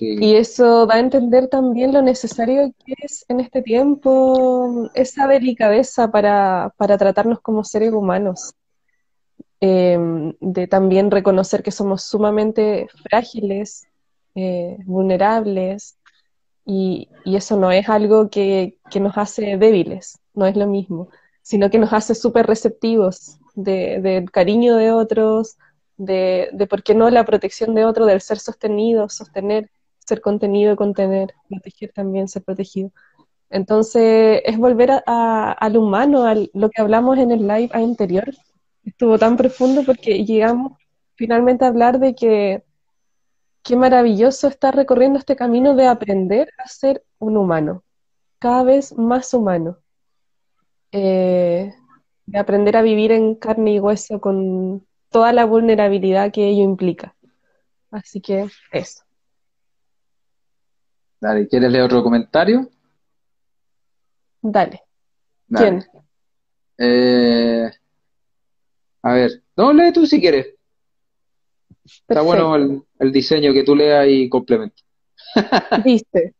Y eso da a entender también lo necesario que es en este tiempo esa delicadeza para, para tratarnos como seres humanos. Em, de también reconocer que somos sumamente frágiles, eh, vulnerables, y, eso no es algo que, nos hace débiles, no es lo mismo, sino que nos hace súper receptivos del cariño de otros, de, de, por qué no, la protección de otro, del ser sostenido, sostener, ser contenido, contener, proteger también, ser protegido. Entonces, es volver a, al humano, a lo que hablamos en el live anterior, estuvo tan profundo porque llegamos finalmente a hablar de que qué maravilloso estar recorriendo este camino de aprender a ser un humano, cada vez más humano, eh, de aprender a vivir en carne y hueso con toda la vulnerabilidad que ello implica. Así que eso. Dale, ¿quieres leer otro comentario? Dale. ¿Quién? Eh, a ver, no, lee tú si quieres. Está bueno el, diseño que tú leas y complemento. Dice,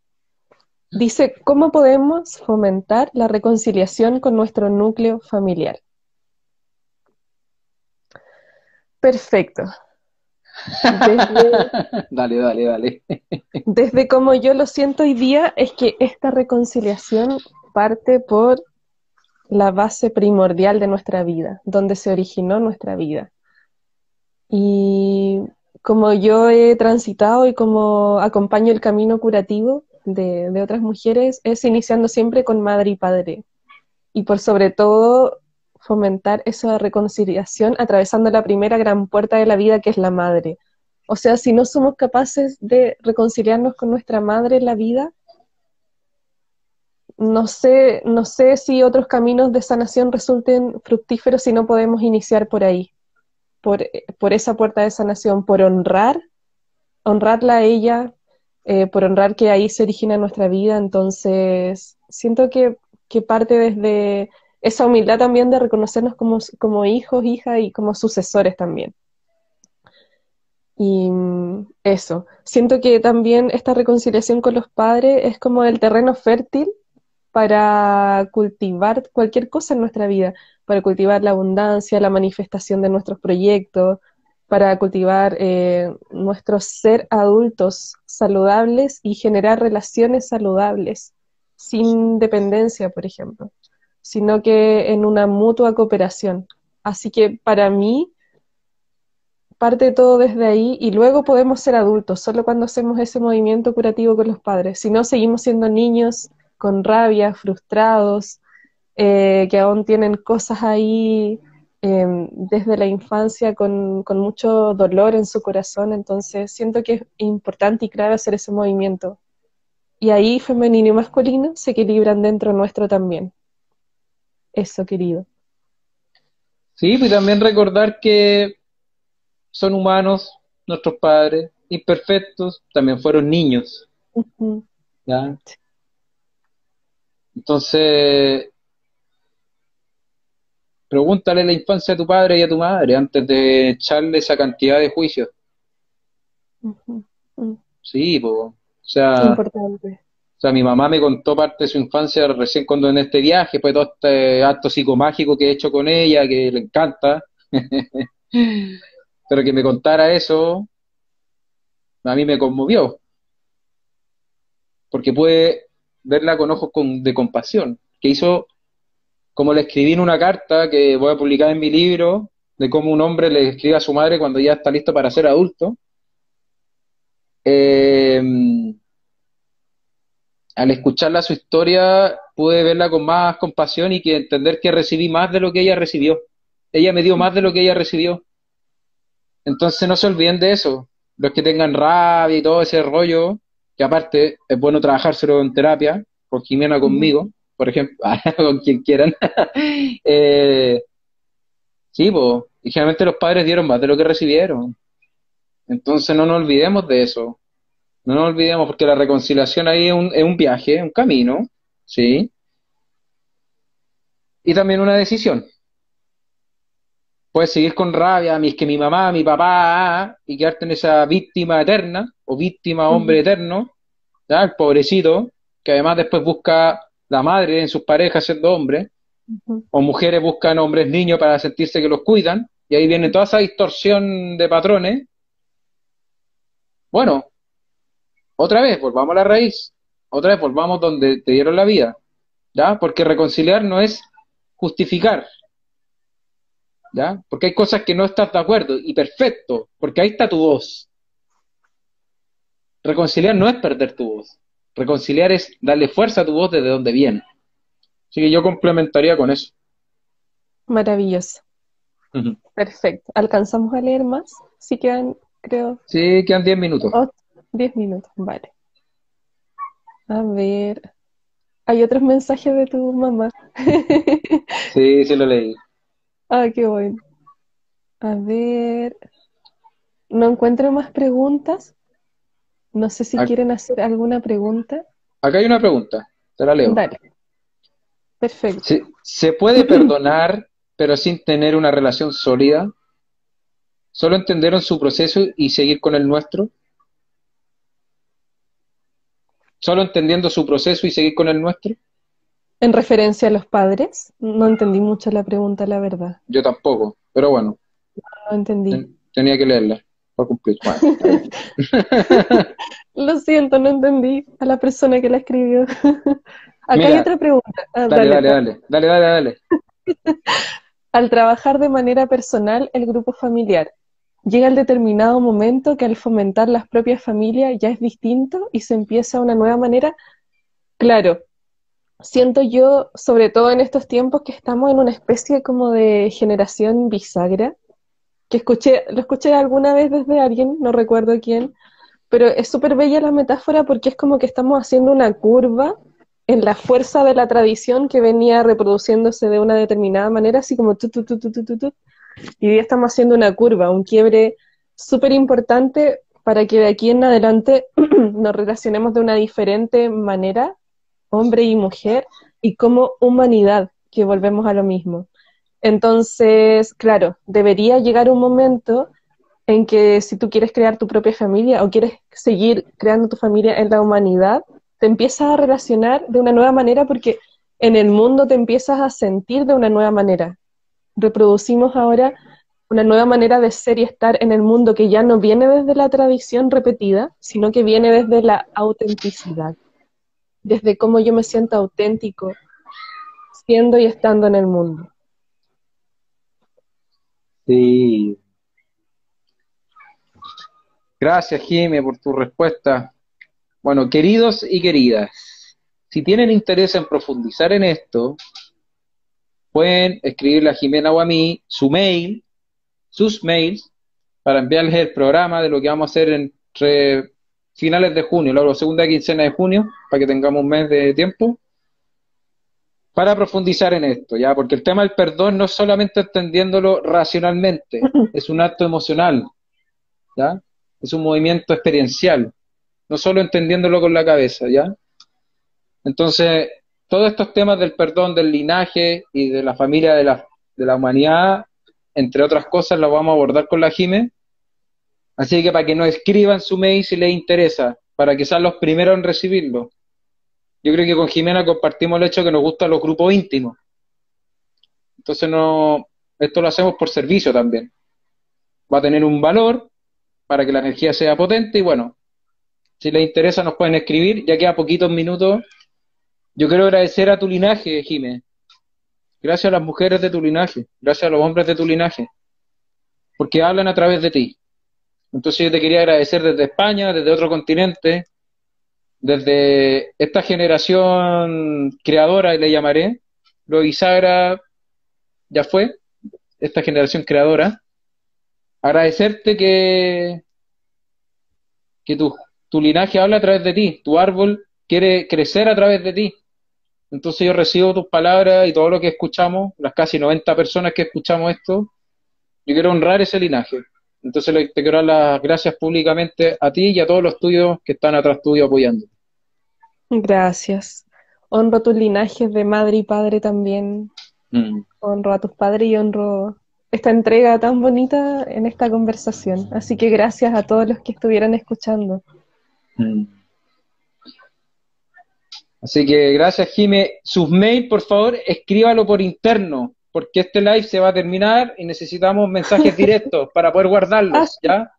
dice, ¿cómo podemos fomentar la reconciliación con nuestro núcleo familiar? Perfecto. dale, dale, dale. desde como yo lo siento hoy día, es que esta reconciliación parte por la base primordial de nuestra vida, donde se originó nuestra vida. Y como yo he transitado y como acompaño el camino curativo de, otras mujeres, es iniciando siempre con madre y padre. Y por sobre todo fomentar esa reconciliación atravesando la primera gran puerta de la vida que es la madre. O sea, si no somos capaces de reconciliarnos con nuestra madre en la vida, no sé, no sé si otros caminos de sanación resulten fructíferos si no podemos iniciar por ahí, por, por esa puerta de sanación, por honrar, honrarla a ella, eh, por honrar que ahí se origina nuestra vida. Entonces, siento que, que parte desde esa humildad también de reconocernos como, como hijos, hijas y como sucesores también. Y mm, eso, siento que también esta reconciliación con los padres es como el terreno fértil para cultivar cualquier cosa en nuestra vida, para cultivar la abundancia, la manifestación de nuestros proyectos, para cultivar eh, nuestro ser adultos saludables y generar relaciones saludables, sin dependencia, por ejemplo. sino que en una mutua cooperación. Así que para mí parte todo desde ahí y luego podemos ser adultos, solo cuando hacemos ese movimiento curativo con los padres. Si no, seguimos siendo niños con rabia, frustrados, eh, que aún tienen cosas ahí em, desde la infancia con, con, mucho dolor en su corazón. Entonces siento que es importante y clave hacer ese movimiento. Y ahí femenino y masculino se equilibran dentro nuestro también. Eso, querido. Sí, y también recordar que son humanos, nuestros padres, imperfectos, también fueron niños. ¿ya? Entonces, pregúntale la infancia a tu padre y a tu madre antes de echarle esa cantidad de juicios. Sí, pues, o sea, Importante. o sea, mi mamá me contó parte de su infancia recién cuando en este viaje, fue todo este acto psicomágico que he hecho con ella, que le encanta. Pero que me contara eso, a mí me conmovió. Porque pude verla con ojos de compasión, que hizo, como le escribí en una carta que voy a publicar en mi libro, de cómo un hombre le escribe a su madre cuando ya está listo para ser adulto. Em, al escucharla su historia, pude verla con más compasión y que entender que recibí más de lo que ella recibió. Ella me dio más de lo que ella recibió. Entonces no se olviden de eso. Los que tengan rabia y todo ese rollo, que aparte es bueno trabajárselo en terapia, con Jimena conmigo, por ejemplo, con quien quieran. eh, sí, pues, y generalmente los padres dieron más de lo que recibieron. Entonces no nos olvidemos de eso. No nos olvidemos porque la reconciliación ahí es un, es un viaje, un camino, ¿sí? Y también una decisión puedes seguir con rabia, es que mi mamá, mi papá, y quedarte en esa víctima eterna, o víctima hombre eterno, ¿ya? el pobrecito, que además después busca la madre en sus parejas siendo hombre, o mujeres buscan hombres niños para sentirse que los cuidan, y ahí viene toda esa distorsión de patrones. Bueno, otra vez, volvamos a la raíz, otra vez volvamos donde te dieron la vida, ¿ya? Porque reconciliar no es justificar, ¿ya? Porque hay cosas que no estás de acuerdo, y perfecto, porque ahí está tu voz. Reconciliar no es perder tu voz. Reconciliar es darle fuerza a tu voz desde donde viene. Así que yo complementaría con eso. Maravilloso. Perfecto. ¿Alcanzamos a leer más? Sí quedan, creo. Sí, quedan 10 minutos. 10 minutos, vale. A ver. Hay otros mensajes de tu mamá. sí, sí lo leí. Ah, qué bueno. A ver. No encuentro más preguntas. No sé si quieren hacer alguna pregunta. Acá hay una pregunta. Te la leo. Dale. Perfecto. ¿Se, puede perdonar, pero sin tener una relación sólida? ¿Solo entendieron su proceso y seguir con el nuestro? ¿Solo entendiendo su proceso y seguir con el nuestro? En referencia a los padres, no entendí mucho la pregunta, la verdad. Yo tampoco, pero bueno. No, entendí. tenía que leerla para cumplir. Lo siento, no entendí a la persona que la escribió. Acá hay otra pregunta. Ah, dale, dale, dale, dale, dale, dale. al trabajar de manera personal el grupo familiar, llega el determinado momento que al fomentar las propias familias ya es distinto y se empieza una nueva manera. Claro, siento yo, sobre todo en estos tiempos, que estamos en una especie como de generación bisagra, que escuché, lo escuché alguna vez desde alguien, no recuerdo quién, pero es súper bella la metáfora porque es como que estamos haciendo una curva en la fuerza de la tradición que venía reproduciéndose de una determinada manera, así como tu, tu, tu, tu, tu, tu, y hoy estamos haciendo una curva, un quiebre súper importante para que de aquí en adelante nos relacionemos de una diferente manera hombre y mujer, y como humanidad, que volvemos a lo mismo. Entonces, claro, debería llegar un momento en que si tú quieres crear tu propia familia o quieres seguir creando tu familia en la humanidad, te empiezas a relacionar de una nueva manera porque en el mundo te empiezas a sentir de una nueva manera. Reproducimos ahora una nueva manera de ser y estar en el mundo que ya no viene desde la tradición repetida, sino que viene desde la autenticidad desde cómo yo me siento auténtico, siendo y estando en el mundo. Sí. Gracias, Jimé, por tu respuesta. Bueno, queridos y queridas, si tienen interés en profundizar en esto, pueden escribirle a Jimena o a mí su mail, sus mails, para enviarles el programa de lo que vamos a hacer entre finales de junio, la segunda quincena de junio, para que tengamos un mes de tiempo, para profundizar en esto, ¿ya? Porque el tema del perdón no es solamente entendiéndolo racionalmente, es un acto emocional, ¿ya? Es un movimiento experiencial, no solo entendiéndolo con la cabeza, ¿ya? Entonces, todos estos temas del perdón, del linaje y de la familia de la, de la humanidad, entre otras cosas, los vamos a abordar con la Jime. Así que para que nos escriban su mail si les interesa, para que sean los primeros en recibirlo. Yo creo que con Jimena compartimos el hecho que nos gustan los grupos íntimos. Entonces no, esto lo hacemos por servicio también. Va a tener un valor para que la energía sea potente y bueno, si les interesa nos pueden escribir, ya queda poquitos minutos. Yo quiero agradecer a tu linaje, Jimé. Gracias a las mujeres de tu linaje, gracias a los hombres de tu linaje, porque hablan a través de ti. Entonces yo te quería agradecer desde España, desde otro continente, desde esta generación creadora, le llamaré, lo bisagra ya fue, esta generación creadora, agradecerte que, que tu, tu linaje habla a través de ti, tu árbol quiere crecer a través de ti. Entonces yo recibo tus palabras y todo lo que escuchamos, las casi 90 personas que escuchamos esto, yo quiero honrar ese linaje. Entonces te quiero dar las gracias públicamente a ti y a todos los tuyos que están atrás tuyo apoyando. Gracias. Honro tus linajes de madre y padre también. Mm. Honro a tus padres y honro esta entrega tan bonita en esta conversación. Así que gracias a todos los que estuvieran escuchando. Mm. Así que gracias, Jime. Sus mails, por favor, escríbalo por interno porque este live se va a terminar y necesitamos mensajes directos para poder guardarlos, ah, ¿ya?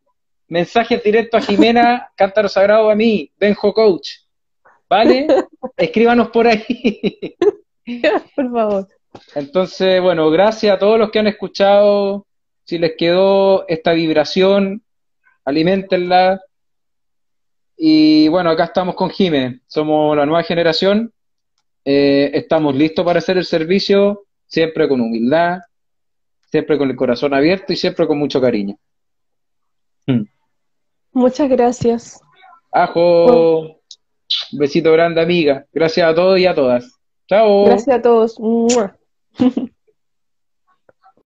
Mensajes directos a Jimena, Cántaro Sagrado a mí, Benjo Coach, ¿vale? Escríbanos por ahí. por favor. Entonces, bueno, gracias a todos los que han escuchado. Si les quedó esta vibración, alimentenla. Y bueno, acá estamos con Jime, somos la nueva generación. Eh, estamos listos para hacer el servicio siempre con humildad, siempre con el corazón abierto y siempre con mucho cariño. Hmm. Muchas gracias. Ajo, un besito grande amiga. Gracias a todos y a todas. Chao. Gracias a todos.